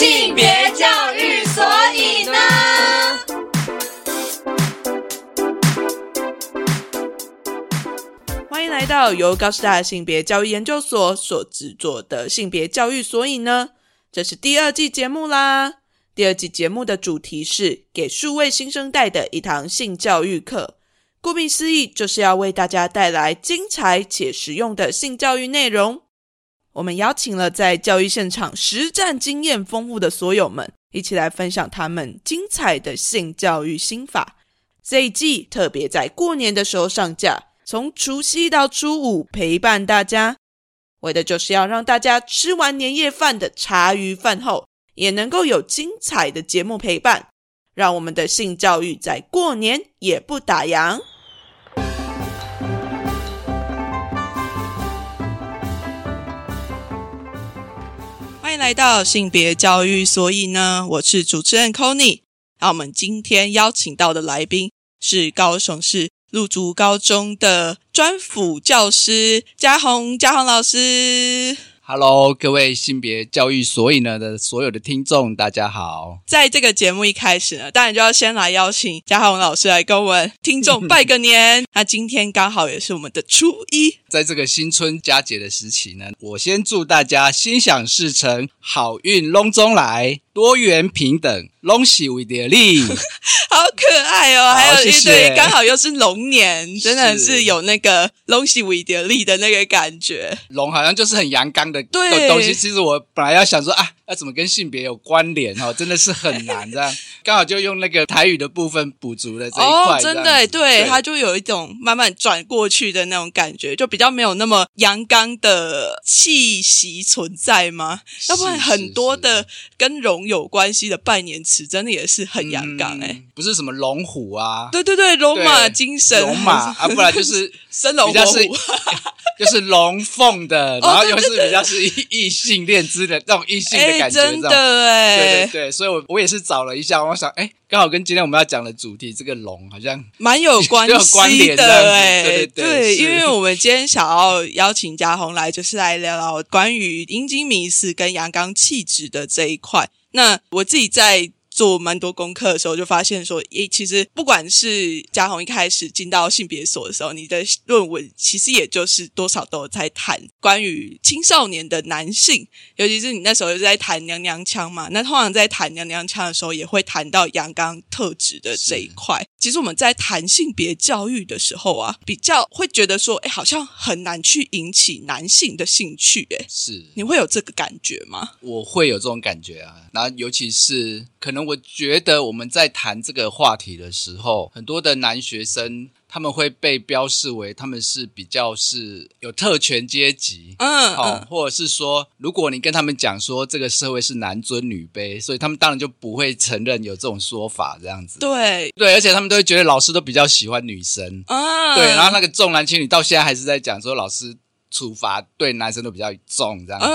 性别教育，所以呢？欢迎来到由高师大性别教育研究所所制作的性别教育，所以呢，这是第二季节目啦。第二季节目的主题是给数位新生代的一堂性教育课。顾名思义，就是要为大家带来精彩且实用的性教育内容。我们邀请了在教育现场实战经验丰富的所有们，一起来分享他们精彩的性教育心法。这一季特别在过年的时候上架，从除夕到初五陪伴大家，为的就是要让大家吃完年夜饭的茶余饭后，也能够有精彩的节目陪伴，让我们的性教育在过年也不打烊。欢迎来到性别教育，所以呢，我是主持人 c o n y 那我们今天邀请到的来宾是高雄市陆竹高中的专辅教师嘉宏，嘉宏老师。Hello，各位性别教育所以呢的所有的听众，大家好。在这个节目一开始呢，当然就要先来邀请嘉宏老师来跟我们听众拜个年。那今天刚好也是我们的初一，在这个新春佳节的时期呢，我先祝大家心想事成，好运隆中来，多元平等，龙喜为得利。好可爱哦！还有一对，刚好又是龙年，真的是是有那个龙喜维德利的那个感觉。龙好像就是很阳刚的对东西。其实我本来要想说啊，要怎么跟性别有关联哦，真的是很难这样。刚好就用那个台语的部分补足了这一块。哦，真的对，它就有一种慢慢转过去的那种感觉，就比较没有那么阳刚的气息存在吗？要不然是很多的跟龙有关系的拜年词，真的也是很阳刚哎。嗯不是什么龙虎啊，对对对，龙马精神，龙马啊，不然就是生龙活虎。就是龙凤的，然后又是比较是异异性恋之的这种异性的哎，感觉，的哎，对对对，所以我我也是找了一下，我想哎，刚好跟今天我们要讲的主题这个龙好像蛮有 关系的哎、对对对是因为我们今天想要邀请嘉宏来，就是来聊聊关于阴茎迷思跟阳刚气质的这一块。那我自己在。做蛮多功课的时候，就发现说，诶，其实不管是嘉宏一开始进到性别所的时候，你的论文其实也就是多少都有在谈关于青少年的男性，尤其是你那时候就在谈娘娘腔嘛。那通常在谈娘娘腔的时候，也会谈到阳刚特质的这一块。其实我们在谈性别教育的时候啊，比较会觉得说，哎，好像很难去引起男性的兴趣。哎，是你会有这个感觉吗？我会有这种感觉啊。然后尤其是可能我觉得我们在谈这个话题的时候，很多的男学生他们会被标示为他们是比较是有特权阶级。嗯哦嗯，，或者是说，如果你跟他们讲说这个社会是男尊女卑，所以他们当然就不会承认有这种说法，这样子。对对，而且他们都会觉得老师都比较喜欢女生。啊，对，然后那个重男轻女到现在还是在讲说老师处罚对男生都比较重这样子。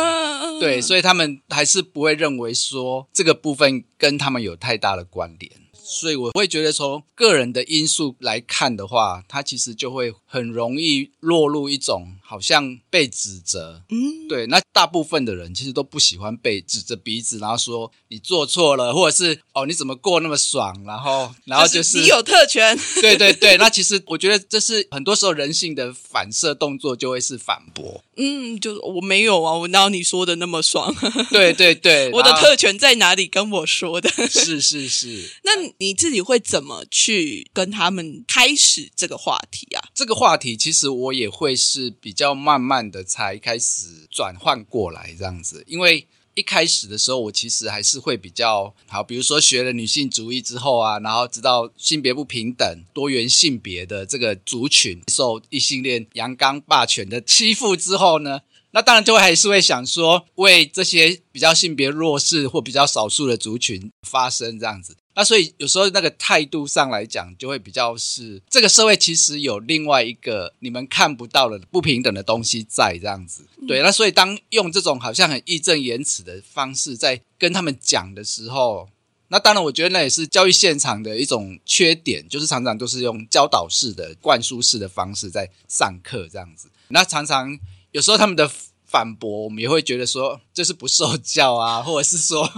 对，所以他们还是不会认为说这个部分跟他们有太大的关联。所以我会觉得从个人的因素来看的话，他其实就会很容易落入一种好像被指责。嗯，对，那大部分的人其实都不喜欢被指着鼻子，然后说你做错了，或者是哦你怎么过那么爽，然后 然后就是你有特权，对对对，那其实我觉得这是很多时候人性的反射动作，就会是反驳。嗯，就是我没有啊，我哪有你说的那么爽？对对对，我的特权在哪里？跟我说的。是是是，那你自己会怎么去跟他们开始这个话题啊？这个话题其实我也会是比较慢慢的才开始转换过来这样子，因为一开始的时候我其实还是会比较好，比如说学了女性主义之后啊，然后知道性别不平等、多元性别的这个族群受异性恋阳刚霸权的欺负之后呢。那当然就会还是会想说，为这些比较性别弱势或比较少数的族群发声这样子。那所以有时候那个态度上来讲，就会比较是这个社会其实有另外一个你们看不到的不平等的东西在这样子。对，那所以当用这种好像很义正言辞的方式在跟他们讲的时候，那当然我觉得那也是教育现场的一种缺点，就是常常都是用教导式的、灌输式的方式在上课这样子。那常常有时候他们的。反驳，我们也会觉得说这是不受教啊，或者是说，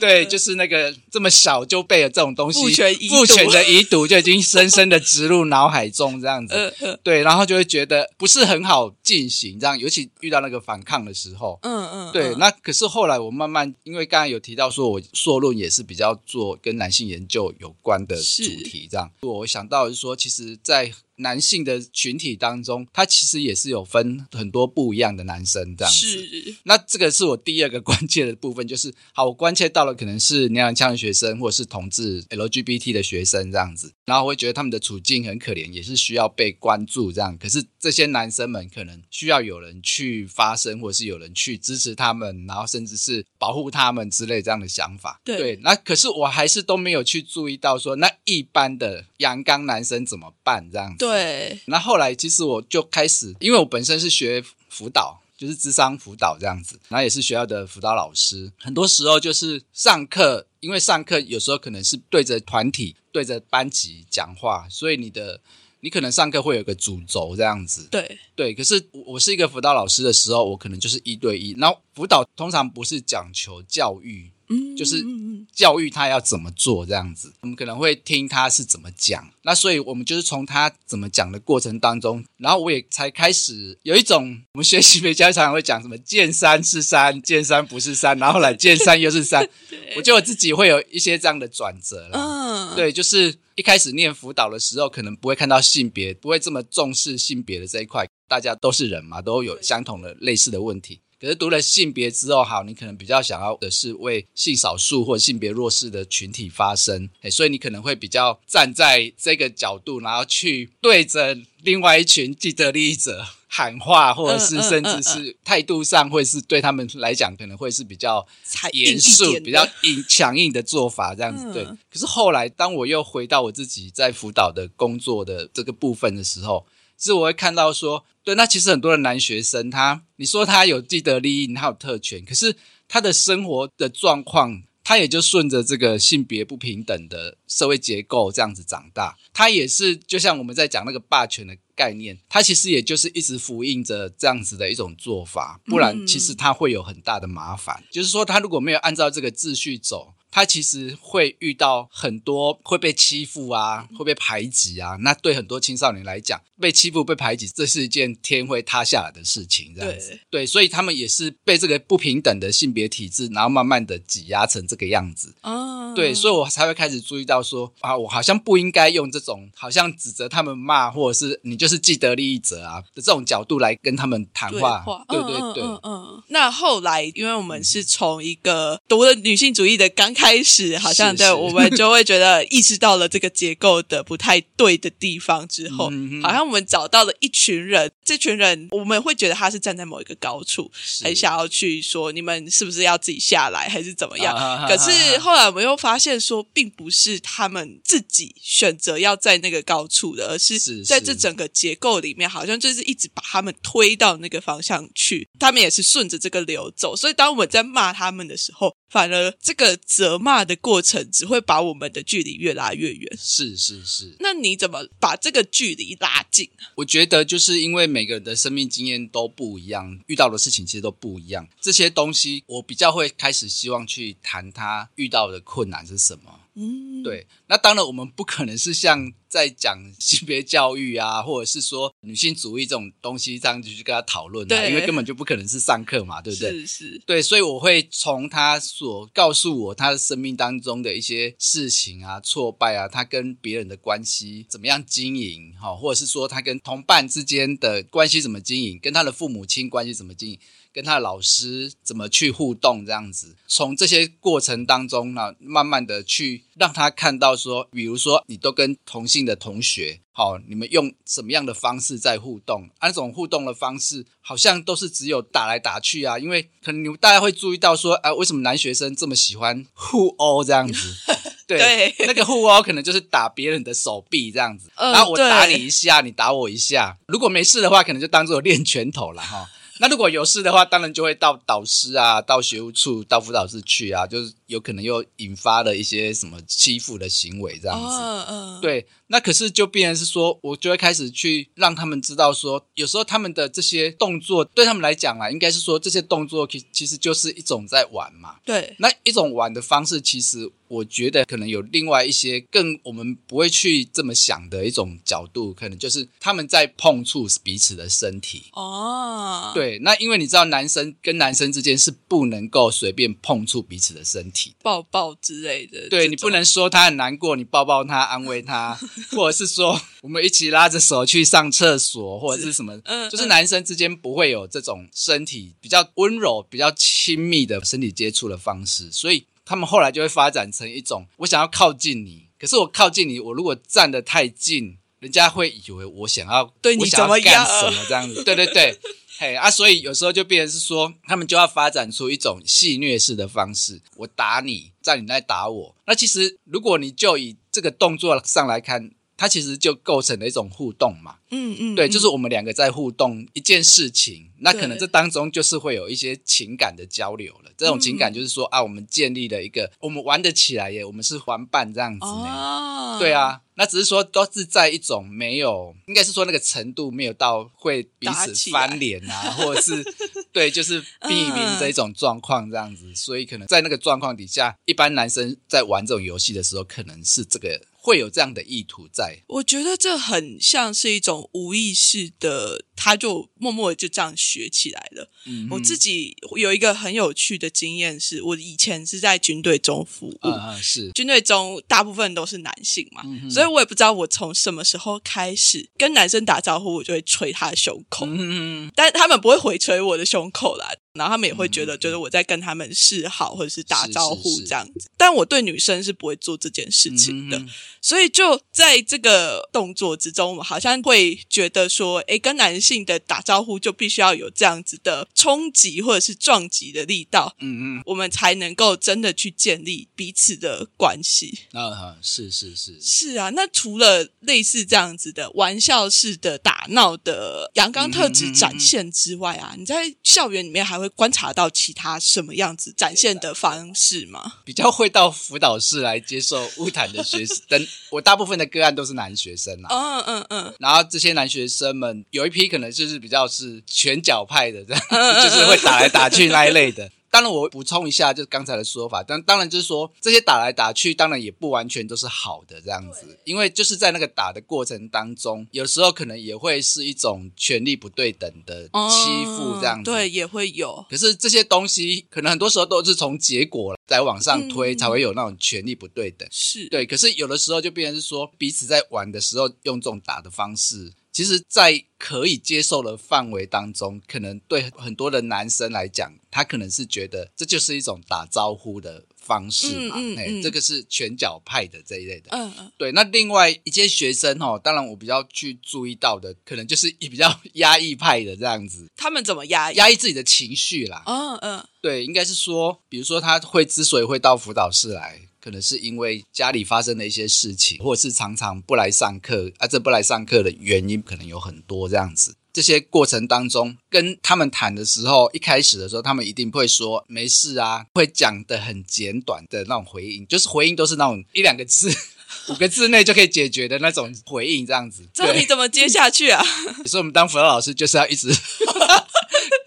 对，就是那个这么小就背了这种东西，父权父权的遗毒就已经深深的植入脑海中，这样子。对，然后就会觉得不是很好进行，这样，尤其遇到那个反抗的时候，嗯嗯，对，嗯那可是后来我慢慢，因为刚才有提到说，我硕论也是比较做跟男性研究有关的主题，这样，我想到的是说，其实，在男性的群体当中，他其实也是有分很多不一样的男生这样子。是那这个是我第二个关切的部分，就是好，我关切到了可能是娘娘腔的学生，或者是同志 LGBT 的学生这样子，然后我会觉得他们的处境很可怜，也是需要被关注这样。可是这些男生们可能需要有人去发声，或者是有人去支持他们，然后甚至是保护他们之类这样的想法。对那可是我还是都没有去注意到说，那一般的阳刚男生怎么办这样子。对，那后来其实我就开始，因为我本身是学辅导，就是智商辅导这样子，然后也是学校的辅导老师。很多时候就是上课，因为上课有时候可能是对着团体、对着班级讲话，所以你的你可能上课会有个主轴这样子。对，对，可是我我是一个辅导老师的时候，我可能就是一对一，然后辅导通常不是讲求教育，嗯，就是教育他要怎么做这样子，我们可能会听他是怎么讲，那所以我们就是从他怎么讲的过程当中，然后我也才开始有一种我们学习美家常常会讲什么见山是山，见山不是山，然后来见山又是山，我觉得我自己会有一些这样的转折了。嗯，对，就是一开始念辅导的时候，可能不会看到性别，不会这么重视性别的这一块。大家都是人嘛，都有相同的类似的问题。可是读了性别之后，好，你可能比较想要的是为性少数或性别弱势的群体发声，哎，所以你可能会比较站在这个角度，然后去对着另外一群既得利益者喊话，或者是甚至嗯是态度上，会是对他们来讲可能会是比较严肃、比较硬、强硬的做法，这样子、嗯。对。可是后来，当我又回到我自己在辅导的工作的这个部分的时候，其实我会看到说，对，那其实很多的男学生他，你说他有既得利益，他有特权，可是他的生活的状况。他也就顺着这个性别不平等的社会结构这样子长大，他也是就像我们在讲那个霸权的概念，他其实也就是一直复印着这样子的一种做法，不然其实他会有很大的麻烦。就是说，他如果没有按照这个秩序走，他其实会遇到很多会被欺负啊，会被排挤啊。那对很多青少年来讲，被欺负、被排挤，这是一件天会塌下来的事情。这样子，对对，所以他们也是被这个不平等的性别体制，然后慢慢的挤压成这个样子。哦，对，所以我才会开始注意到说啊，我好像不应该用这种好像指责他们骂，或者是你就是既得利益者啊的这种角度来跟他们谈对话。对对对，嗯嗯嗯嗯。那后来，因为我们是从一个读了女性主义的刚开始，好像对我们就会觉得意识到了这个结构的不太对的地方之后，好像我们找到了一群人，这群人我们会觉得他是站在某一个高处，很想要去说你们是不是要自己下来，还是怎么样？啊可是后来我们又发现说，并不是他们自己选择要在那个高处的，而是是在这整个结构里面，好像就是一直把他们推到那个方向去，他们也是顺着这个流走。所以当我们在骂他们的时候，反而这个责骂的过程只会把我们的距离越拉越远。是是是，那你怎么把这个距离拉近？我觉得就是因为每个人的生命经验都不一样，遇到的事情其实都不一样。这些东西我比较会开始希望去谈他遇到的困难是什么。嗯，对，那当然我们不可能是像在讲性别教育啊，或者是说女性主义这种东西这样子去跟他讨论、啊，因为根本就不可能是上课嘛，对不对？是是，对，所以我会从他所告诉我他的生命当中的一些事情啊、挫败啊，他跟别人的关系怎么样经营，哈，或者是说他跟同伴之间的关系怎么经营，跟他的父母亲关系怎么经营，跟他的老师怎么去互动，这样子，从这些过程当中呢，慢慢的去让他看到说，比如说你都跟同性的同学。好，你们用什么样的方式在互动？啊，那种互动的方式好像都是只有打来打去啊，因为可能你们大家会注意到说，啊，为什么男学生这么喜欢互殴这样子？对，对那个互殴可能就是打别人的手臂这样子，嗯然后我打你一下，你打我一下。如果没事的话，可能就当做练拳头了哈。那如果有事的话，当然就会到导师啊，到学务处、到辅导室去啊，就是有可能又引发了一些什么欺负的行为这样子。嗯嗯，对，那可是就变成是说，我就会开始去让他们知道说，有时候他们的这些动作对他们来讲啊，应该是说这些动作其其实就是一种在玩嘛。对，那一种玩的方式，其实我觉得可能有另外一些更我们不会去这么想的一种角度，可能就是他们在碰触彼此的身体。哦，对，那因为你知道，男生跟男生之间是不能够随便碰触彼此的身体的。抱抱之类的，对你不能说他很难过，你抱抱他，安慰他，或者是说我们一起拉着手去上厕所，或者是什么，嗯就是男生之间不会有这种身体比较温柔、比较亲密的身体接触的方式，所以他们后来就会发展成一种，我想要靠近你，可是我靠近你，我如果站得太近，人家会以为我想要对你怎么样干什么这样子，对对对。嘿啊，所以有时候就变成是说，他们就要发展出一种戏谑式的方式，我打你，在你那打我。那其实如果你就以这个动作上来看，它其实就构成了一种互动嘛。嗯嗯，对，嗯就是我们两个在互动一件事情，那可能这当中就是会有一些情感的交流了。这种情感就是说、啊，我们建立了一个，我们玩得起来耶，我们是玩伴这样子呢。哦，对，啊，那只是说都是在一种没有，应该是说那个程度没有到会彼此翻脸啊，或者是 对，就是避免嗯这一种状况这样子。所以可能在那个状况底下，一般男生在玩这种游戏的时候，可能是这个会有这样的意图在。我觉得这很像是一种无意识的，他就默默的就这样学起来了。嗯我自己有一个很有趣的经验是，我以前是在军队中服务。嗯嗯是。军队中大部分都是男性嘛，嗯所以我也不知道我从什么时候开始跟男生打招呼，我就会捶他的胸口，嗯但他们不会回捶我的胸口啦，然后他们也会觉得嗯就是我在跟他们示好或者是打招呼这样子，但我对女生是不会做这件事情的，嗯所以就在这个动作之中，我好像会觉得说，哎，跟男性的打招呼就必须要有这样子的冲击或者是撞击的力道，嗯嗯我们才能够真的去建立彼此的关系。啊啊是是是是啊，那除了类似这样子的玩笑式的打闹的阳刚特质展现之外啊，你在校园里面还会观察到其他什么样子展现的方式吗？比较会到辅导室来接受物谈的学生，等我大部分的个案都是男学生啊。嗯嗯嗯，然后这些男学生们有一批可能就是比较是拳脚派的，这样嗯 就是会打来打去那一类的。当然，我补充一下，就是刚才的说法。但当然就是说，这些打来打去，当然也不完全都是好的这样子，因为就是在那个打的过程当中，有时候可能也会是一种权力不对等的欺负这样对，也会有。可是这些东西，可能很多时候都是从结果来往上推，嗯才会有那种权力不对等。是，对，可是有的时候就变成是说，彼此在玩的时候用这种打的方式，其实，在可以接受的范围当中，可能对很多的男生来讲，他可能是觉得这就是一种打招呼的方式嘛，哎、嗯嗯嗯这个是拳脚派的这一类的。嗯嗯，对，那另外一些学生哦，当然我比较去注意到的，可能就是比较压抑派的这样子，他们怎么压抑？压抑自己的情绪啦。嗯嗯对，应该是说，比如说他会之所以会到辅导室来，可能是因为家里发生的一些事情，或者是常常不来上课啊。这不来上课的原因可能有很多这样子。这些过程当中，跟他们谈的时候，一开始的时候，他们一定会说没事啊，会讲的很简短的那种回应，就是回应都是那种一两个字、五个字内就可以解决的那种回应，这样子。这样你怎么接下去啊？所以我们当辅导老师就是要一直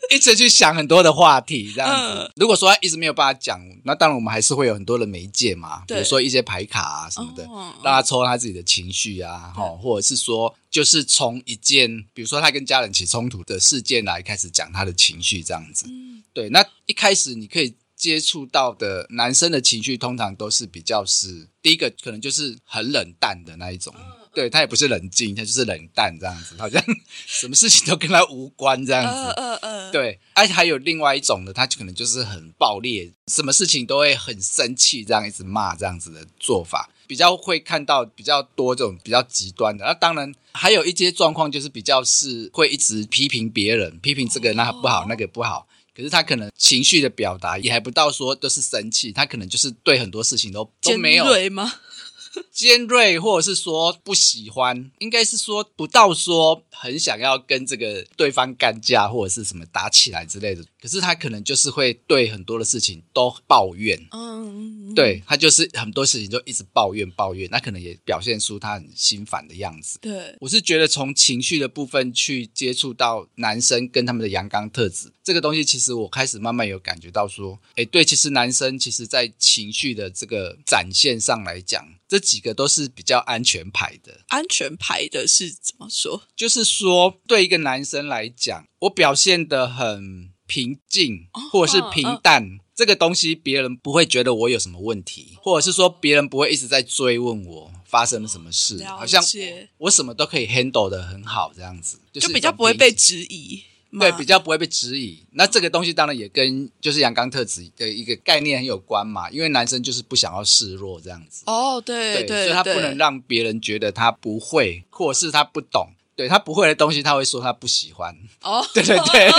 一直去想很多的话题，这样子。嗯如果说他一直没有办法讲，那当然我们还是会有很多的媒介嘛，比如说一些牌卡啊什么的，哦让他抽他自己的情绪啊，哈，或者是说就是从一件比如说他跟家人起冲突的事件来开始讲他的情绪，这样子。嗯对，那一开始你可以接触到的男生的情绪，通常都是比较是第一个，可能就是很冷淡的那一种。对他也不是冷静，他就是冷淡这样子，好像 什么事情都跟他无关这样子。对，而且还有另外一种的，他就可能就是很暴烈，什么事情都会很生气，这样一直骂这样子的做法，比较会看到比较多这种比较极端的。那当然还有一些状况，就是比较是会一直批评别人，批评这个那不好，那个不好。可是他可能情绪的表达也还不到说都是生气，他可能就是对很多事情都都没有吗？尖锐，或者是说不喜欢，应该是说不到说很想要跟这个对方干架或者是什么打起来之类的。可是他可能就是会对很多的事情都抱怨，嗯，对他就是很多事情就一直抱怨抱怨，那可能也表现出他很心烦的样子。对，我是觉得从情绪的部分去接触到男生跟他们的阳刚特质，这个东西其实我开始慢慢有感觉到说，哎，对，其实男生其实在情绪的这个展现上来讲，这几个都是比较安全牌的。安全牌的是怎么说？就是说，对一个男生来讲，我表现的很平静或者是平淡，这个东西别人不会觉得我有什么问题，或者是说别人不会一直在追问我发生了什么事，了好像解我什么都可以 handle 的很好这样子，就就比较不会被质疑吗。对，比较不会被质疑。那这个东西当然也跟就是阳刚特质的一个概念很有关嘛，因为男生就是不想要示弱这样子，哦，对对，所以他不能让别人觉得他不会，或者是他不懂。对他不会的东西，他会说他不喜欢。哦，对 对对，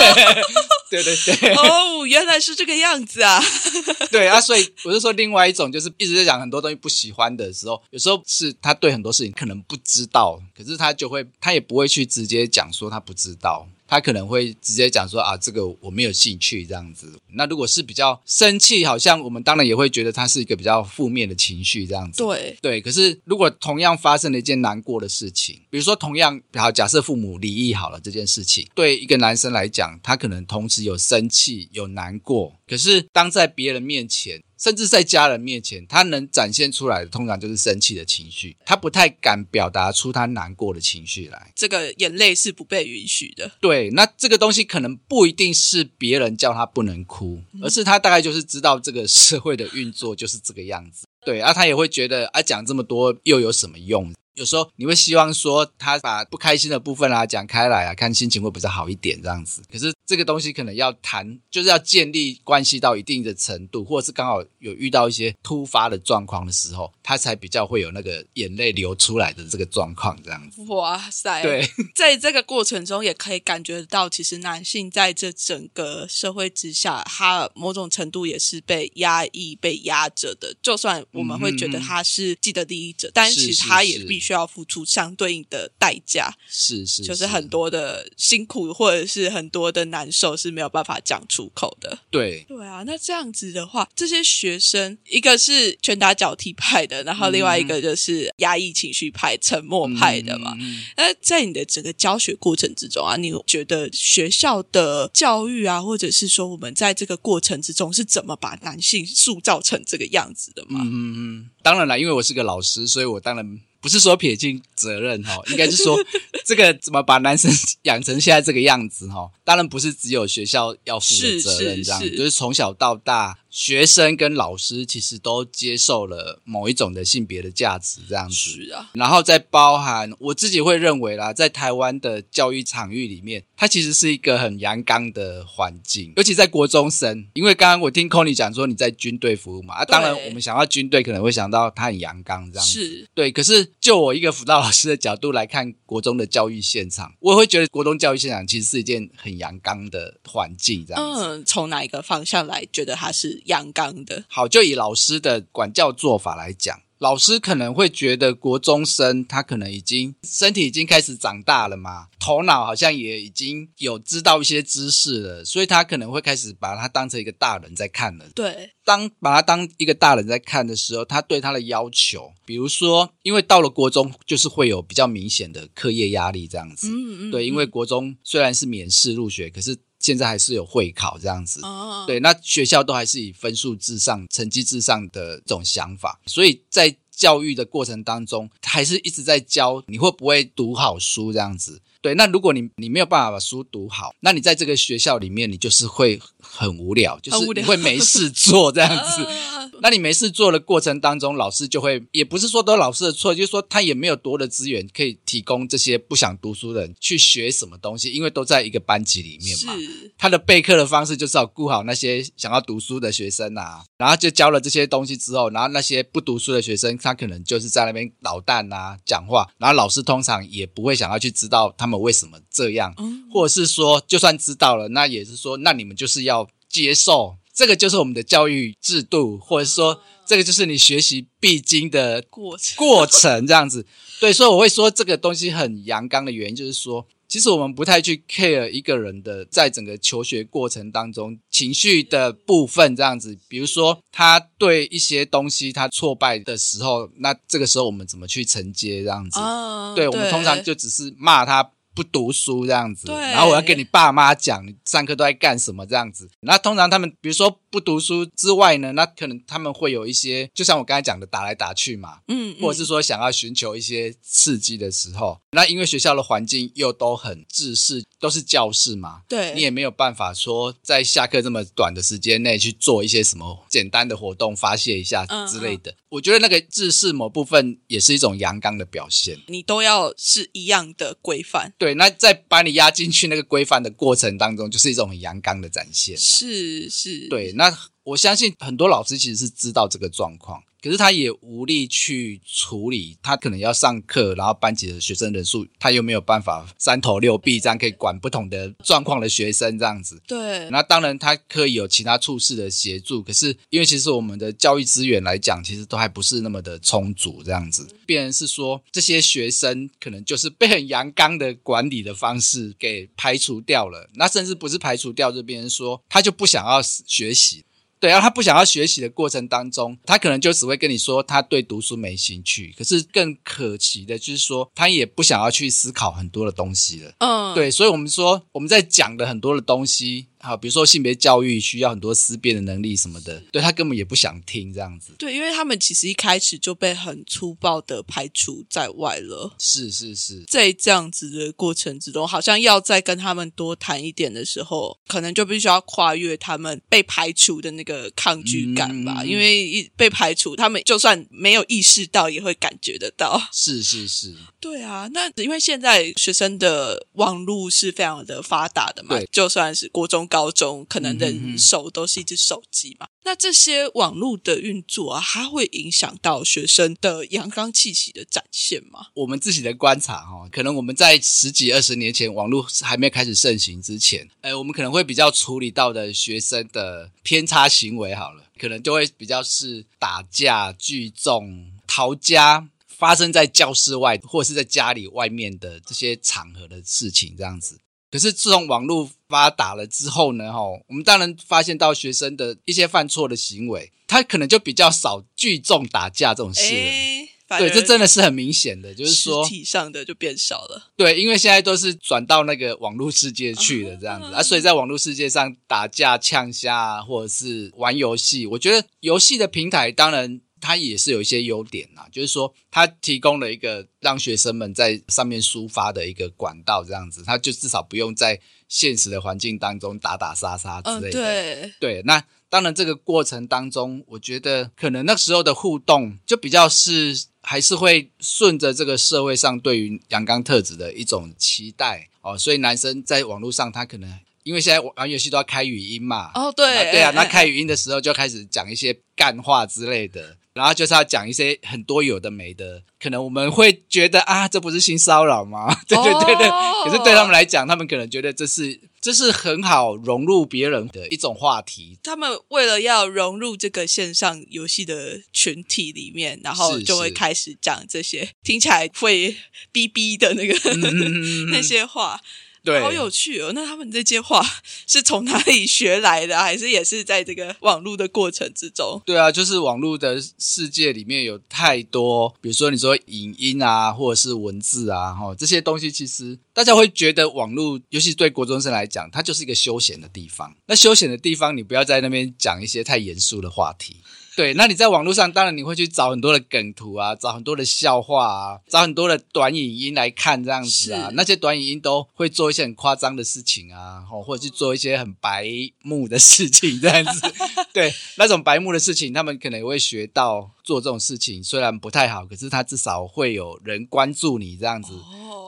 对对 对哦，原来是这个样子啊！对啊！所以我就说，另外一种就是一直在讲很多东西不喜欢的时候，有时候是他对很多事情可能不知道，可是他就会，他也不会去直接讲说他不知道。他可能会直接讲说啊，这个我没有兴趣这样子。那如果是比较生气，好像我们当然也会觉得他是一个比较负面的情绪这样子。对，对，可是如果同样发生了一件难过的事情，比如说同样好，假设父母离异好了这件事情，对一个男生来讲，他可能同时有生气有难过，可是当在别人面前。甚至在家人面前，他能展现出来的通常就是生气的情绪，他不太敢表达出他难过的情绪来。这个眼泪是不被允许的。对，那这个东西可能不一定是别人叫他不能哭，而是他大概就是知道这个社会的运作就是这个样子。对，啊，他也会觉得啊，讲这么多又有什么用？有时候你会希望说他把不开心的部分啊讲开来啊，看心情会比较好一点这样子。可是这个东西可能要谈，就是要建立关系到一定的程度，或者是刚好有遇到一些突发的状况的时候，他才比较会有那个眼泪流出来的这个状况这样子。哇塞！对，在这个过程中也可以感觉到，其实男性在这整个社会之下，他某种程度也是被压抑、被压着的。就算我们会觉得他是既得利益者，但其实是他也必须要付出相对应的代价，是是，就是很多的辛苦或者是很多的难受是没有办法讲出口的。对。对啊，那这样子的话，这些学生一个是拳打脚踢派的，然后另外一个就是压抑情绪派、沉默派的嘛。嗯那在你的整个教学过程之中啊，你觉得学校的教育啊，或者是说我们在这个过程之中是怎么把男性塑造成这个样子的吗？嗯嗯，当然了，因为我是个老师，所以我当然不是说撇清责任哈，应该是说 这个怎么把男生养成现在这个样子哈，当然不是只有学校要负的责任这样，是是。就是从小到大，学生跟老师其实都接受了某一种的性别的价值这样子。是啊，然后再包含我自己会认为啦，在台湾的教育场域里面，它其实是一个很阳刚的环境，尤其在国中生。因为刚刚我听 Conny 讲说你在军队服务嘛，啊，当然我们想到军队可能会想到他很阳刚这样子。是对，可是就我一个辅导老师的角度来看，国中的教育现场，我也会觉得国中教育现场其实是一件很阳刚的环境，这样子。嗯，从哪一个方向来觉得他是阳刚的？好，就以老师的管教做法来讲，老师可能会觉得国中生他可能已经身体已经开始长大了嘛，头脑好像也已经有知道一些知识了，所以他可能会开始把他当成一个大人在看了。对，当把他当一个大人在看的时候，他对他的要求，比如说，因为到了国中，就是会有比较明显的课业压力这样子。嗯嗯，对，因为国中虽然是免试入学，可是现在还是有会考这样子。哦，对，那学校都还是以分数至上、成绩至上的这种想法，所以在教育的过程当中，还是一直在教你会不会读好书这样子。对，那如果你你没有办法把书读好，那你在这个学校里面，你就是会很无聊，就是你会没事做这样子。啊那你没事做的过程当中，老师就会，也不是说都是老师的错，就是说他也没有多的资源可以提供这些不想读书的人去学什么东西，因为都在一个班级里面嘛。他的备课的方式就是要顾好那些想要读书的学生啊，然后就教了这些东西之后，然后那些不读书的学生，他可能就是在那边捣蛋啊，讲话，然后老师通常也不会想要去知道他们为什么这样，嗯或者是说就算知道了，那也是说，那你们就是要接受这个就是我们的教育制度，或者说这个就是你学习必经的过程过程，这样子。对，所以我会说这个东西很阳刚的原因，就是说，其实我们不太去 care 一个人的在整个求学过程当中情绪的部分，这样子。比如说，他对一些东西他挫败的时候，那这个时候我们怎么去承接这样子？啊对，我们通常就只是骂他不读书这样子，然后我要跟你爸妈讲你上课都在干什么这样子。那通常他们比如说不读书之外呢，那可能他们会有一些，就像我刚才讲的打来打去嘛，嗯，或者是说想要寻求一些刺激的时候，那因为学校的环境又都很制式，都是教室嘛，对你也没有办法说在下课这么短的时间内去做一些什么简单的活动发泄一下嗯之类的。我觉得那个制式某部分也是一种阳刚的表现。你都要是一样的规范，对，那在把你压进去那个规范的过程当中，就是一种很阳刚的展现啦。是是，对，那我相信很多老师其实是知道这个状况，可是他也无力去处理。他可能要上课，然后班级的学生人数，他又没有办法三头六臂这样可以管不同的状况的学生这样子。对，那当然，他可以有其他处事的协助，可是因为其实我们的教育资源来讲，其实都还不是那么的充足，这样子。变成是说，这些学生可能就是被很阳刚的管理的方式给排除掉了。那甚至不是排除掉，就变成说，他就不想要学习。对，然后他不想要学习的过程当中，他可能就只会跟你说他对读书没兴趣。可是更可惜的就是说，他也不想要去思考很多的东西了。嗯，对，所以我们说我们在讲的很多的东西，好，比如说性别教育需要很多思辨的能力什么的，对他根本也不想听这样子。对，因为他们其实一开始就被很粗暴的排除在外了。是是是，在这样子的过程之中，好像要再跟他们多谈一点的时候，可能就必须要跨越他们被排除的那个抗拒感吧。嗯因为一被排除，他们就算没有意识到，也会感觉得到。是是是，对啊，那因为现在学生的网络是非常的发达的嘛，就算是国中、高中，可能人手都是一只手机嘛。那这些网络的运作啊，它会影响到学生的阳刚气息的展现吗？我们自己的观察哈、哦，可能我们在十几二十年前网络还没开始盛行之前，呃，我们可能会比较处理到的学生的偏差行为好了，可能就会比较是打架、聚众、逃家。发生在教室外或者是在家里外面的这些场合的事情，这样子。可是自从网络发达了之后呢，哈，我们当然发现到学生的一些犯错的行为，他可能就比较少聚众打架这种事了。哎，反对，这真的是很明显的，就是实说，体上的就变少了。对，因为现在都是转到那个网络世界去了，这样子啊，所以在网络世界上打架、呛虾啊，或者是玩游戏，我觉得游戏的平台当然它也是有一些优点啦，就是说它提供了一个让学生们在上面抒发的一个管道，这样子，他就至少不用在现实的环境当中打打杀杀之嗯，类的。对，对，那当然这个过程当中，我觉得可能那时候的互动就比较是还是会顺着这个社会上对于阳刚特质的一种期待哦，所以男生在网络上他可能。因为现在玩游戏都要开语音嘛，哦，对，那对啊，哎那开语音的时候就开始讲一些干话之类的，然后就是要讲一些很多有的没的，可能我们会觉得啊，这不是性骚扰吗？对对对可是对他们来讲，他们可能觉得这是这是很好融入别人的一种话题，他们为了要融入这个线上游戏的群体里面，然后就会是。开始讲这些听起来会逼逼的那个、那些话，嗯对，好有趣哦。那他们这些话 是从哪里学来的啊？还是也是在这个网络的过程之中？对啊，就是网络的世界里面有太多，比如说你说影音啊，或者是文字啊，哈，这些东西其实大家会觉得网络，尤其对国中生来讲，它就是一个休闲的地方。那休闲的地方，你不要在那边讲一些太严肃的话题。对，那你在网络上，当然你会去找很多的梗图啊，找很多的笑话啊，找很多的短影音来看这样子啊。那些短影音都会做一些很夸张的事情啊，吼或者去做一些很白目的事情这样子。对，那种白目的事情，他们可能也会学到做这种事情，虽然不太好，可是他至少会有人关注你这样子。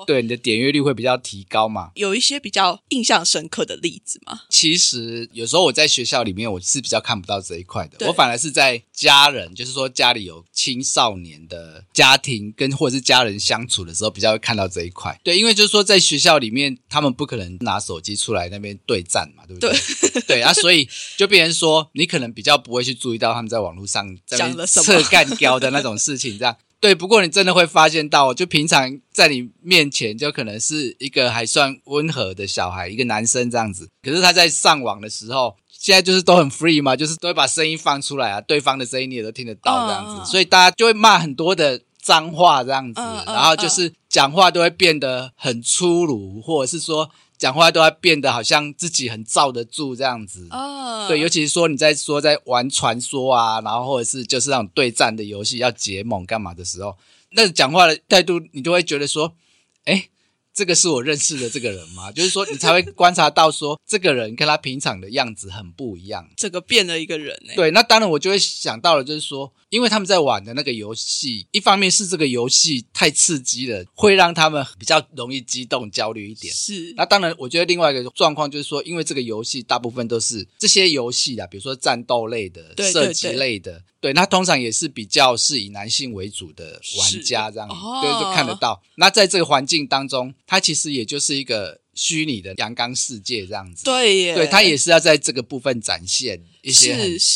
对你的点阅率会比较提高嘛。有一些比较印象深刻的例子吗？其实有时候我在学校里面我是比较看不到这一块的，我反而是在家人，就是说家里有青少年的家庭跟或者是家人相处的时候，比较会看到这一块。对，因为就是说在学校里面，他们不可能拿手机出来那边对战嘛，对不对？对啊，所以就变成说，你可能比较不会去注意到他们在网络上在讲了什么侧干掉的那种事情，这样。对，不过你真的会发现到，就平常在你面前就可能是一个还算温和的小孩，一个男生这样子，可是他在上网的时候，现在就是都很 free 嘛，就是都会把声音放出来啊，对方的声音你也都听得到这样子，所以大家就会骂很多的脏话这样子，然后就是讲话都会变得很粗鲁，或者是说讲话都要变得好像自己很罩得住这样子。哦，对，尤其是说你在说在玩传说啊，然后或者是就是那种对战的游戏要结盟干嘛的时候，那讲话的态度，你就会觉得说，哎，这个是我认识的这个人吗？就是说你才会观察到说，这个人跟他平常的样子很不一样。这个变了一个人呢。对，那当然我就会想到了，就是说，因为他们在玩的那个游戏，一方面是这个游戏太刺激了，会让他们比较容易激动、焦虑一点。是那当然，我觉得另外一个状况就是说，因为这个游戏大部分都是这些游戏啊，比如说战斗类的、射击类的，对，那通常也是比较是以男性为主的玩家这样，哦对，就看得到。那在这个环境当中，它其实也就是一个虚拟的阳刚世界这样子。对耶，对，他也是要在这个部分展现一些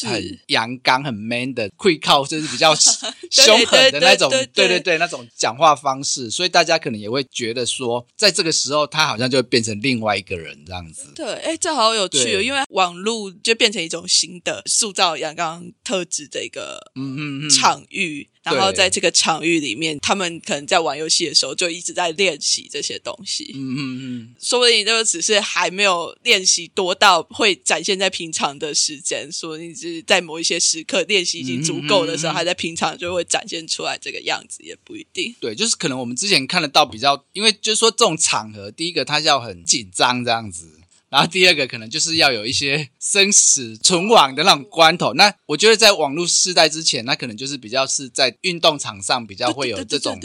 很阳刚、很 man 的，会靠就是比较凶 狠的那种，对对对那种讲话方式，所以大家可能也会觉得说，在这个时候，他好像就会变成另外一个人这样子。对，哎，这好有趣哦，因为网络就变成一种新的塑造阳刚特质的一个嗯嗯嗯，场域，然后在这个场域里面，他们可能在玩游戏的时候就一直在练习这些东西。嗯嗯嗯，说不定就只是还没有练习多到会展现在平常的时间，说你是在某一些时刻练习已经足够的时候，嗯嗯嗯嗯还在平常就会展现出来这个样子，也不一定。对，就是可能我们之前看得到比较，因为就是说这种场合，第一个他要很紧张这样子。然后第二个可能就是要有一些生死存亡的那种关头。那我觉得在网络时代之前，那可能就是比较是在运动场上比较会有这种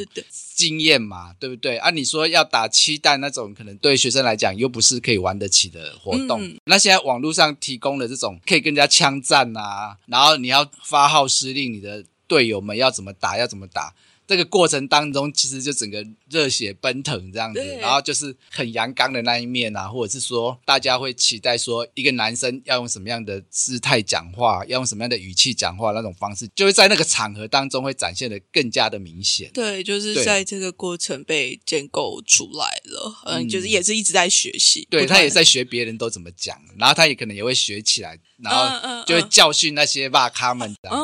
经验嘛，对不对？啊，你说要打七弹那种，可能对学生来讲又不是可以玩得起的活动。嗯那现在网络上提供的这种可以跟人家枪战啊，然后你要发号施令，你的队友们要怎么打，要怎么打。这个过程当中，其实就整个热血奔腾这样子，然后就是很阳刚的那一面啊，或者是说大家会期待说一个男生要用什么样的姿态讲话，要用什么样的语气讲话，那种方式就会在那个场合当中会展现的更加的明显。对，就是在这个过程被建构出来了，嗯，嗯。就是也是一直在学习，对他也在学别人都怎么讲，然后他也可能也会学起来，然嗯后嗯。就会嗯教训那些骂咖们这样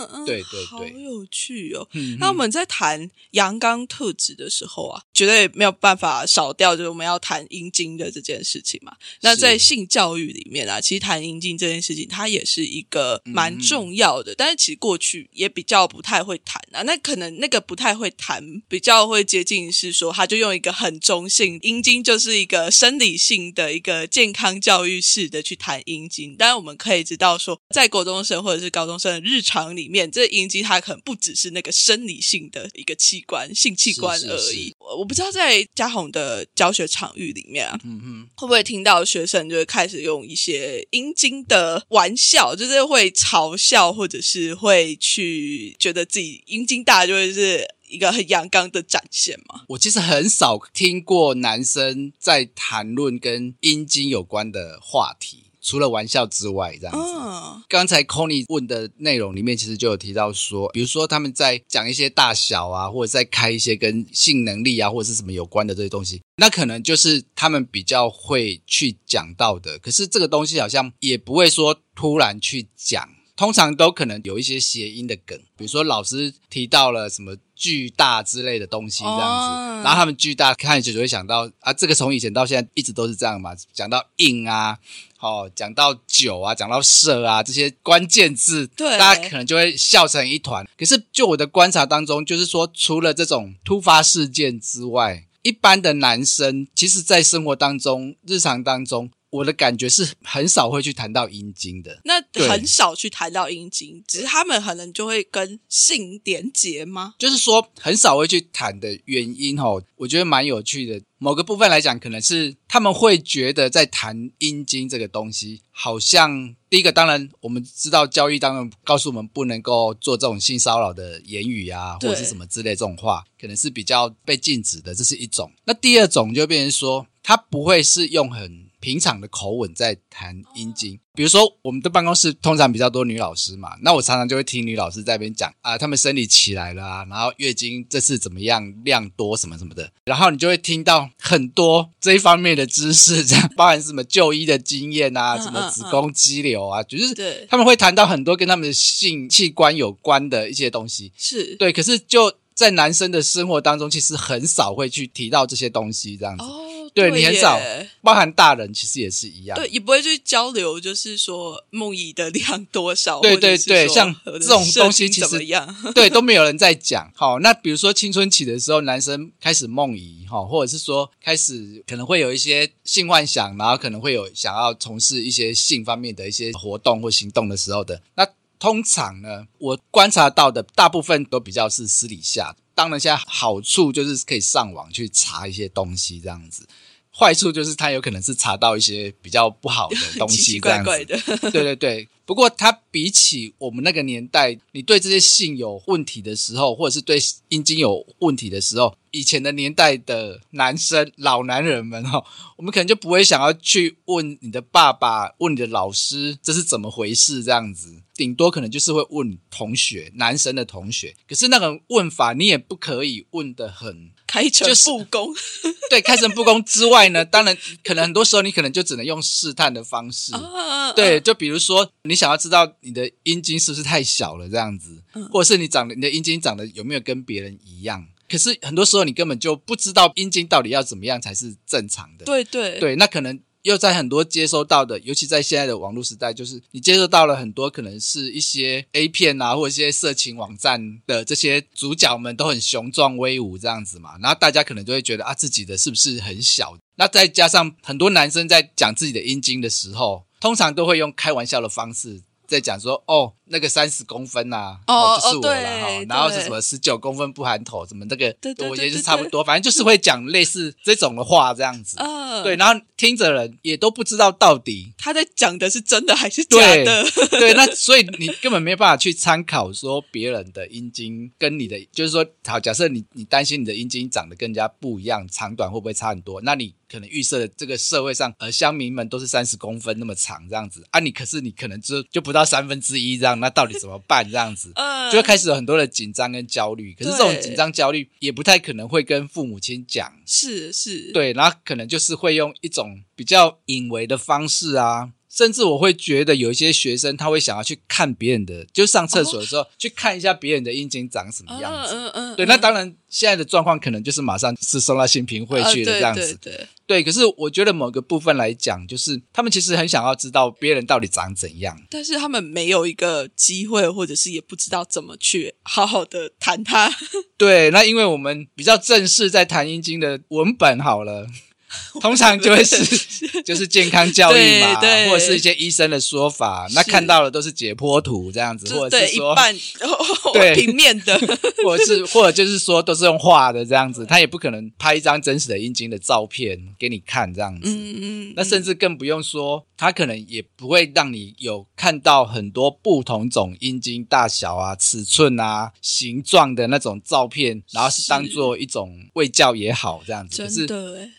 嗯嗯，对对好有趣哦。嗯那我们在谈阳刚特质的时候啊，绝对没有办法少掉，就是我们要谈阴茎的这件事情嘛。那在性教育里面啊，其实谈阴茎这件事情，它也是一个蛮重要的，但是其实过去也比较不太会谈啊。那可能那个不太会谈，比较会接近是说，他就用一个很中性，阴茎就是一个生理性的一个健康教育式的去谈阴茎。当然，我们可以知道说，在国中生或者是高中生的日常里面，这阴茎它可能不只是那个生理性的一个器官、性器官而已。我不知道在嘉宏的教学场域里面啊，嗯哼，会不会听到学生就会开始用一些阴茎的玩笑，就是会嘲笑，或者是会去觉得自己阴茎大就会是一个很阳刚的展现嘛？我其实很少听过男生在谈论跟阴茎有关的话题，除了玩笑之外，这样子。嗯，刚才 Conny 问的内容里面，其实就有提到说，比如说他们在讲一些大小啊，或者在开一些跟性能力啊，或者是什么有关的这些东西，那可能就是他们比较会去讲到的。可是这个东西好像也不会说突然去讲，通常都可能有一些谐音的梗，比如说老师提到了什么巨大之类的东西这样子，哦然后他们巨大看起来就会想到啊，这个从以前到现在一直都是这样嘛，讲到硬啊。哦，讲到酒啊，讲到色啊，这些关键字，对大家可能就会笑成一团。可是就我的观察当中，就是说，除了这种突发事件之外，一般的男生，其实在生活当中、日常当中，我的感觉是很少会去谈到阴茎的。那很少去谈到阴茎，只是他们可能就会跟性连结吗？就是说很少会去谈的原因哦，我觉得蛮有趣的。某个部分来讲，可能是他们会觉得在谈阴茎这个东西，好像第一个，当然我们知道教育当然告诉我们不能够做这种性骚扰的言语啊，或者是什么之类这种话，可能是比较被禁止的，这是一种。那第二种就变成说，他不会是用很平常的口吻在谈阴茎。比如说，我们的办公室通常比较多女老师嘛，那我常常就会听女老师在那边讲啊，她们生理起来了啊，然后月经这次怎么样，量多什么什么的，然后你就会听到很多这一方面的知识，这样包含什么就医的经验啊，嗯什么子宫肌瘤啊，就是对他们会谈到很多跟他们的性器官有关的一些东西。是，对，可是就在男生的生活当中，其实很少会去提到这些东西，这样子。哦，对你很少包含大人其实也是一样。对，也不会去交流，就是说梦遗的量多少，对对对像这种东西其实怎么样？对，都没有人在讲。好，那比如说青春期的时候，男生开始梦遗，哈，或者是说开始可能会有一些性幻想，然后可能会有想要从事一些性方面的一些活动或行动的时候的。那通常呢，我观察到的大部分都比较是私底下。当然，现在好处就是可以上网去查一些东西，这样子。坏处就是他有可能是查到一些比较不好的东西，这样怪子。怪的，对对对，不过它比起我们那个年代，你对这些性有问题的时候，或者是对阴茎有问题的时候，以前的年代的男生老男人们哦，我们可能就不会想要去问你的爸爸、问你的老师这是怎么回事这样子，顶多可能就是会问同学，男生的同学。可是那个问法，你也不可以问的很开诚就是布公，对，开诚布公之外呢，当然可能很多时候你可能就只能用试探的方式。啊对，，就比如说你想要知道你的阴茎是不是太小了这样子，嗯或者是你长得你的阴茎长得有没有跟别人一样。可是很多时候你根本就不知道阴茎到底要怎么样才是正常的。对对对，那可能又在很多接收到的，尤其在现在的网络时代，就是你接收到了很多可能是一些 A 片啊，或者一些色情网站的这些主角们都很雄壮威武这样子嘛，然后大家可能就会觉得啊，自己的是不是很小？那再加上很多男生在讲自己的阴茎的时候，通常都会用开玩笑的方式。在讲说哦，那个三十公分呐、哦就是我了哈，然后是什么十九公分不含头，什么那个，对对我也是对对对差不多，反正就是会讲类似这种的话这样子。嗯，对，，然后听着人也都不知道到底他在讲的是真的还是假的？对，那所以你根本没有办法去参考说别人的阴茎跟你的，就是说，好，假设你你担心你的阴茎长得更加不一样，长短会不会差很多？那你可能预设的这个社会上，呃，乡民们都是三十公分那么长这样子啊，你可是你可能就就不到三分之一这样，那到底怎么办这样子？嗯，就会开始有很多的紧张跟焦虑，可是这种对紧张焦虑也不太可能会跟父母亲讲，是是，对，然后可能就是会用一种比较隐微的方式啊，甚至我会觉得有一些学生他会想要去看别人的，就上厕所的时候、去看一下别人的阴茎长什么样子。嗯嗯嗯，对，那当然现在的状况可能就是马上是送到性平会去的这样子。呃对对对对，可是我觉得某个部分来讲，就是他们其实很想要知道别人到底长怎样。但是他们没有一个机会，或者是也不知道怎么去好好的谈他。对，那因为我们比较正式在谈阴茎的文本好了，通常就会是 就是健康教育嘛，对对或者是一些医生的说法。那看到的都是解剖图这样子，或者是说，一半 对平面的，或者是或者就是说都是用画的这样子，他也不可能拍一张真实的阴茎的照片给你看这样子。嗯嗯，那甚至更不用说，他可能也不会让你有看到很多不同种阴茎大小啊、尺寸啊、形状的那种照片，然后是当做一种卫教也好这样子。可真是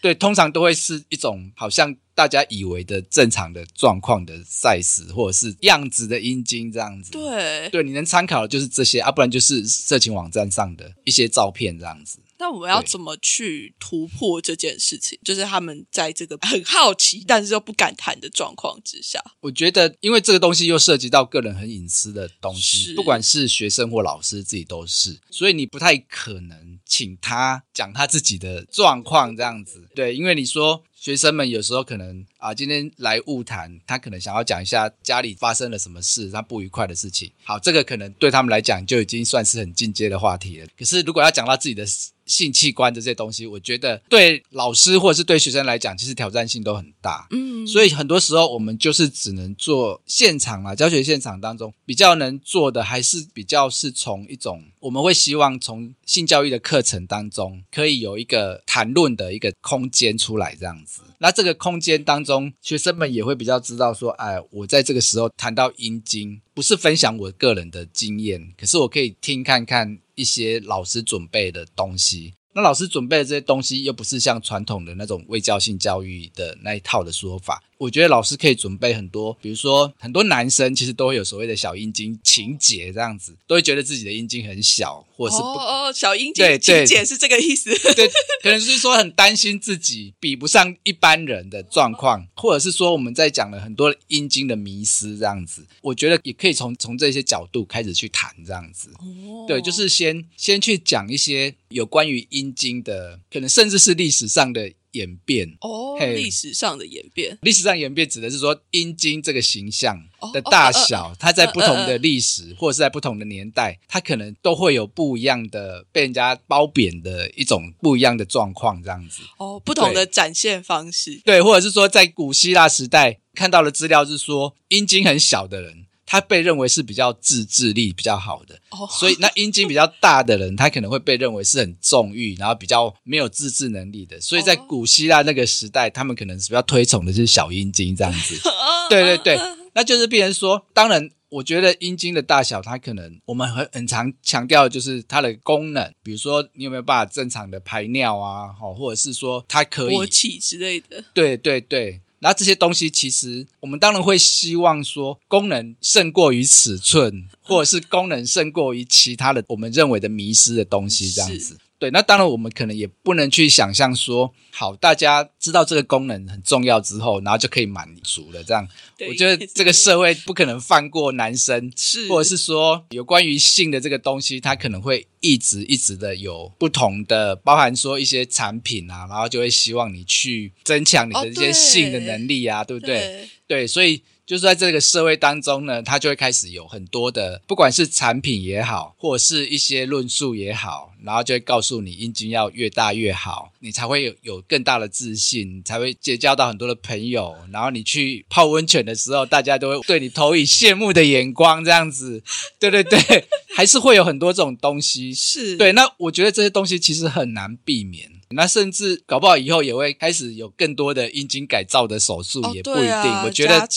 对，通常都会是一种好像大家以为的正常的状况的 size 或者是样子的阴茎这样子。对。对，你能参考的就是这些啊，不然就是色情网站上的一些照片这样子。那我们要怎么去突破这件事情？就是他们在这个很好奇，但是又不敢谈的状况之下，我觉得，因为这个东西又涉及到个人很隐私的东西，不管是学生或老师自己都是，所以你不太可能请他讲他自己的状况这样子。对，因为你说学生们有时候可能啊，今天来误谈，他可能想要讲一下家里发生了什么事，他不愉快的事情。好，这个可能对他们来讲就已经算是很进阶的话题了。可是如果要讲到自己的性器官的这些东西，我觉得对老师或者是对学生来讲，其实挑战性都很大。嗯，所以很多时候我们就是只能做现场啊，教学现场当中比较能做的，还是比较是从一种我们会希望从性教育的课程当中可以有一个谈论的一个空间出来，这样子。那这个空间当中，学生们也会比较知道说，哎，我在这个时候谈到阴茎，不是分享我个人的经验，可是我可以听看看一些老师准备的东西。那老师准备的这些东西，又不是像传统的那种卫教性教育的那一套的说法。我觉得老师可以准备很多，比如说很多男生其实都会有所谓的小阴茎情节，这样子都会觉得自己的阴茎很小，或者是不哦哦，小阴茎情节是这个意思。对，可能是说很担心自己比不上一般人的状况，或者是说我们在讲了很多阴茎的迷失这样子。我觉得也可以从从这些角度开始去谈这样子。哦对，就是先先去讲一些有关于阴茎的，可能甚至是历史上的演变。哦，嘿历史上的演变。历史上演变指的是说阴茎这个形象哦的大哦呃小，它在不同的历史或者是在不同的年代，它可能都会有不一样的被人家褒贬的一种不一样的状况，这样子。哦，不同的展现方式。对，或者是说在古希腊时代看到的资料是说，阴茎很小的人，他被认为是比较自制力比较好的。哦，所以，那阴茎比较大的人，他可能会被认为是很纵欲，然后比较没有自制能力的。所以在哦古希腊那个时代，他们可能是比较推崇的是小阴茎这样子。哦 对对对，那就是变成说，当然，我觉得阴茎的大小，它可能我们很很常强调的就是它的功能，比如说你有没有办法正常的排尿啊，好，或者是说它可以勃起之类的。对对对，那这些东西其实我们当然会希望说功能胜过于尺寸，或者是功能胜过于其他的我们认为的迷失的东西这样子。对，那当然我们可能也不能去想象说，好，大家知道这个功能很重要之后，然后就可以满足了这样。我觉得这个社会不可能放过男生，是，或者是说有关于性的这个东西，它可能会一直一直的有不同的，包含说一些产品啊，然后就会希望你去增强你的这些性的能力啊，对不？对对，所以就是在这个社会当中呢，他就会开始有很多的，不管是产品也好，或者是一些论述也好，然后就会告诉你阴茎要越大越好，你才会有有更大的自信，你才会结交到很多的朋友，然后你去泡温泉的时候，大家都会对你投以羡慕的眼光，这样子，对对对，还是会有很多这种东西。是，对，那我觉得这些东西其实很难避免。那甚至搞不好以后也会开始有更多的阴茎改造的手术，哦也不一定。我觉得？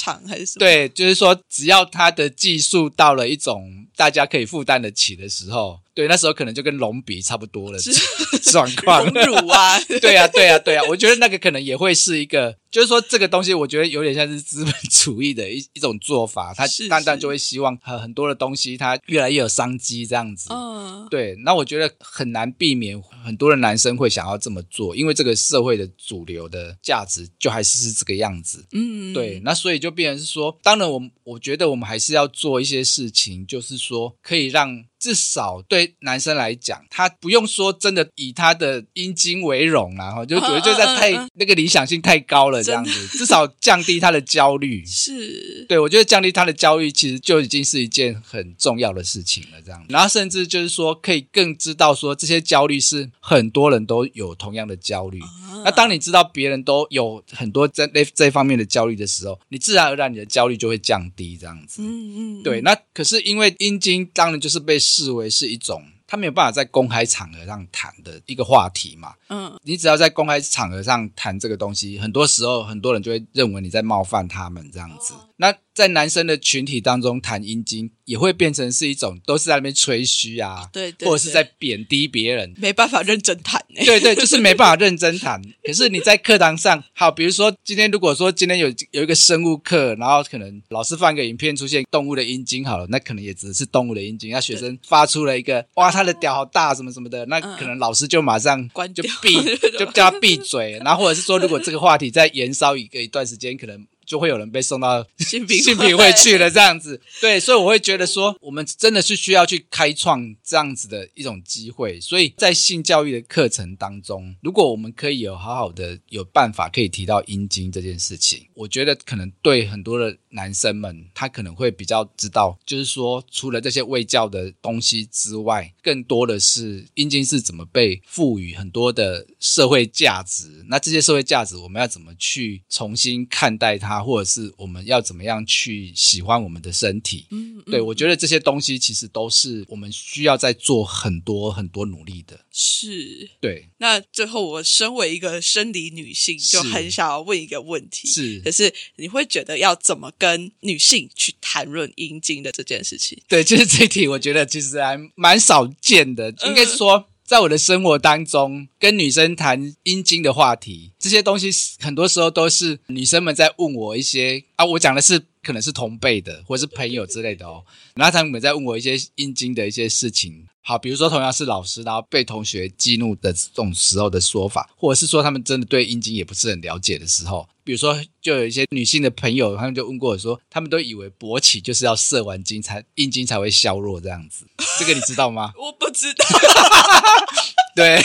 对，就是说，只要他的技术到了一种大家可以负担得起的时候，对，那时候可能就跟隆鼻差不多了是 状况。荣辱啊，对啊，对啊，对啊，我觉得那个可能也会是一个，就是说这个东西，我觉得有点像是资本主义的一一种做法，它是是单单就会希望很很多的东西，它越来越有商机这样子。嗯，对，那我觉得很难避免很多的男生会想要这么做，因为这个社会的主流的价值就还是是这个样子。嗯，对，那所以就变成是说，当然我们我觉得我们还是要做一些事情，就是说可以让至少对男生来讲，他不用说真的以他的阴茎为荣啊，哈，就觉得就在太、嗯嗯嗯那个理想性太高了，这样子，至少降低他的焦虑。是，对，我觉得降低他的焦虑，其实就已经是一件很重要的事情了。这样，然后甚至就是说，可以更知道说，这些焦虑是很多人都有同样的焦虑。那当你知道别人都有很多这这这方面的焦虑的时候，你自然而然你的焦虑就会降低。这样子，嗯嗯，对。那可是因为阴茎当然就是被视为是一种。他没有办法在公开场合上谈的一个话题嘛？嗯，你只要在公开场合上谈这个东西，很多时候很多人就会认为你在冒犯他们这样子。那在男生的群体当中谈阴茎，也会变成是一种都是在那边吹嘘啊，对对，或者是在对贬低别人。没办法认真谈呢。对对，就是没办法认真谈。可是你在课堂上，好，比如说今天如果说今天有有一个生物课，然后可能老师放一个影片出现动物的阴茎，好了，那可能也只是动物的阴茎。那学生发出了一个哇，他的屌好大，什么什么的，那可能老师就马上就关就闭，就叫他闭嘴。然后或者是说，如果这个话题再延烧一个一段时间，可能就会有人被送到 性品性品会去了这样子。对，所以我会觉得说，我们真的是需要去开创这样子的一种机会。所以在性教育的课程当中，如果我们可以有好好的有办法可以提到阴茎这件事情，我觉得可能对很多的男生们，他可能会比较知道，就是说除了这些卫教的东西之外，更多的是阴茎是怎么被赋予很多的社会价值。那这些社会价值，我们要怎么去重新看待它，或者是我们要怎么样去喜欢我们的身体？嗯，对我觉得这些东西其实都是我们需要在做很多很多努力的。是。对，那最后，我身为一个生理女性，就很想要问一个问题：是可是你会觉得要怎么跟女性去谈论阴茎的这件事情？对，就是这一题，我觉得其实还蛮少见的。应该是说，在我的生活当中，跟女生谈阴茎的话题，这些东西很多时候都是女生们在问我一些啊，我讲的是可能是同辈的或者是朋友之类的哦，然后他们在问我一些阴茎的一些事情。好，比如说同样是老师，然后被同学激怒的这种时候的说法，或者是说他们真的对阴茎也不是很了解的时候，比如说就有一些女性的朋友，他们就问过我说，他们都以为勃起就是要射完精才阴茎才会消弱这样子，这个你知道吗？我不知道，对，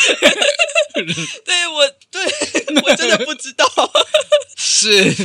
对我对我真的不知道，是，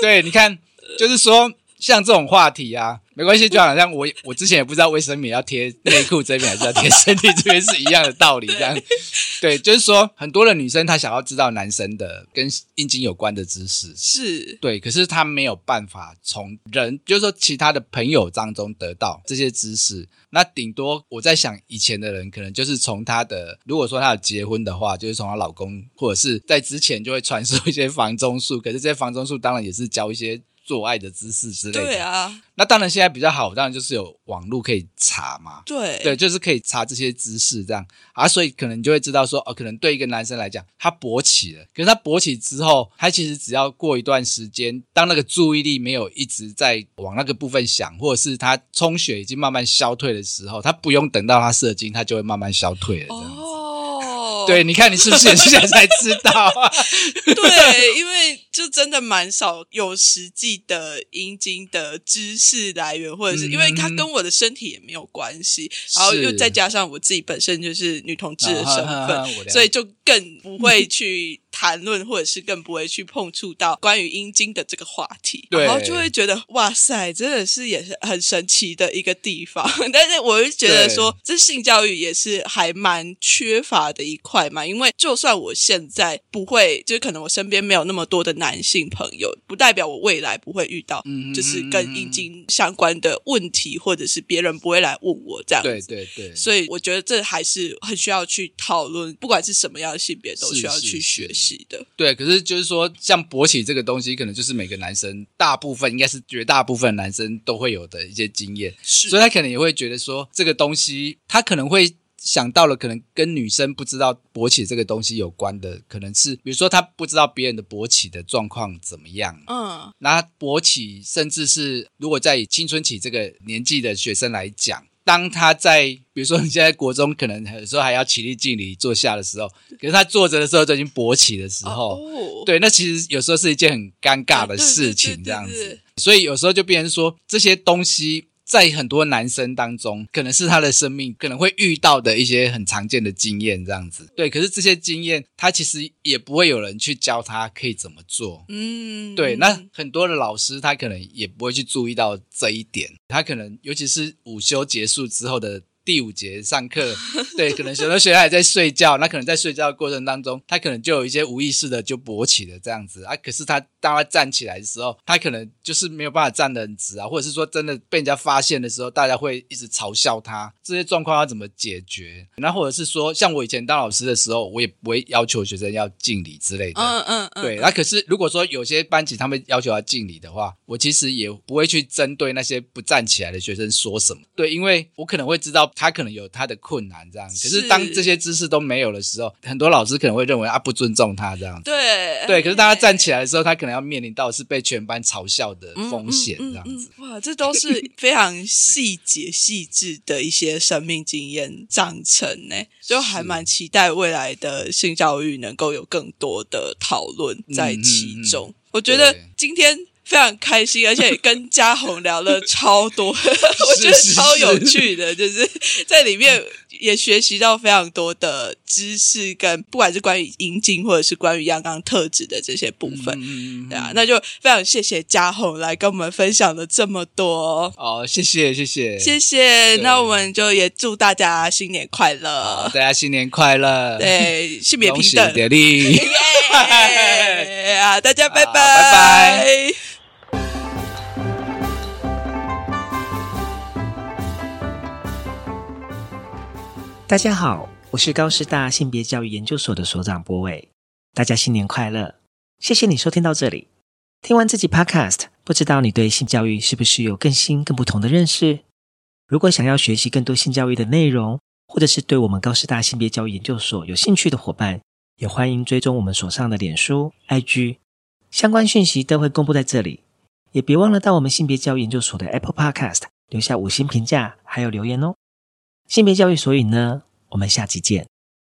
对，你看，就是说像这种话题啊。没关系，就好像我我之前也不知道卫生棉要贴内裤这边还是要贴身体这边是一样的道理，这样 对，就是说很多的女生她想要知道男生的跟阴茎有关的知识，是对，可是她没有办法从人，就是说其他的朋友当中得到这些知识，那顶多我在想以前的人可能就是从她的，如果说她有结婚的话，就是从她老公或者是在之前就会传授一些房中术，可是这些房中术当然也是教一些。做爱的姿势之类的，对啊，那当然现在比较好，当然就是有网络可以查嘛，对。对，就是可以查这些姿势这样。啊，所以可能就会知道说，哦，可能对一个男生来讲，他勃起了，可是他勃起之后，他其实只要过一段时间，当那个注意力没有一直在往那个部分想，或者是他充血已经慢慢消退的时候，他不用等到他射精，他就会慢慢消退了这样对，你看你是不是也是现在才知道啊？对，因为就真的蛮少有实际的阴茎的知识来源，或者是因为它跟我的身体也没有关系，然后又再加上我自己本身就是女同志的身份，所以就更不会去谈论，或者是更不会去碰触到关于阴茎的这个话题，然后就会觉得哇塞，真的是也是很神奇的一个地方。但是我就觉得说，这性教育也是还蛮缺乏的一块嘛，因为就算我现在不会，就是可能我身边没有那么多的男性朋友，不代表我未来不会遇到，就是跟阴茎相关的问题，或者是别人不会来问我这样子。对对对，所以我觉得这还是很需要去讨论，不管是什么样的性别，都需要去学习的。对，可是就是说，像勃起这个东西，可能就是每个男生大部分，应该是绝大部分男生都会有的一些经验，所以他可能也会觉得说，这个东西他可能会。想到了，可能跟女生不知道勃起这个东西有关的，可能是比如说她不知道别人的勃起的状况怎么样，嗯，那勃起甚至是如果在青春期这个年纪的学生来讲，当他在比如说你现在国中可能有时候还要起立敬礼坐下的时候，可是他坐着的时候就已经勃起的时候，对，那其实有时候是一件很尴尬的事情，这样子，所以有时候就变成说这些东西。在很多男生当中，可能是他的生命可能会遇到的一些很常见的经验，这样子。对，可是这些经验，他其实也不会有人去教他可以怎么做。嗯，对。那很多的老师，他可能也不会去注意到这一点。他可能，尤其是午休结束之后的。第五节上课，对，可能很多学生还在睡觉，那可能在睡觉的过程当中，他可能就有一些无意识的就勃起了这样子啊。可是他当他站起来的时候，他可能就是没有办法站得很直啊，或者是说真的被人家发现的时候，大家会一直嘲笑他。这些状况要怎么解决？那或者是说，像我以前当老师的时候，我也不会要求学生要敬礼之类的。嗯嗯嗯。对，那可是如果说有些班级他们要求要敬礼的话，我其实也不会去针对那些不站起来的学生说什么。对，因为我可能会知道。他可能有他的困难，这样。可是当这些知识都没有的时候，很多老师可能会认为啊，不尊重他这样。对对，可是当他站起来的时候，他可能要面临到是被全班嘲笑的风险，这样子。哇，这都是非常细节细致的一些生命经验长成呢，就还蛮期待未来的性教育能够有更多的讨论在其中。我觉得今天。非常开心，而且跟嘉宏聊了超多，我觉得超有趣的，就是在里面也学习到非常多的知识，跟不管是关于阴茎或者是关于阳刚特质的这些部分，嗯对啊，那就非常谢谢嘉宏来跟我们分享了这么多，哦，谢谢谢谢谢谢。那我们就也祝大家新年快好乐，大家新年快乐，对，性别平等，得力，耶！啊，大家拜拜，拜拜。大家好，我是高师大性别教育研究所的所长博伟。大家新年快乐！谢谢你收听到这里。听完这集 Podcast，不知道你对性教育是不是有更新、更不同的认识？如果想要学习更多性教育的内容，或者是对我们高师大性别教育研究所有兴趣的伙伴，也欢迎追踪我们所上的脸书、IG，相关讯息都会公布在这里。也别忘了到我们性别教育研究所的 Apple Podcast 留下五星评价，还有留言哦。性别教育所以呢，我们下期见。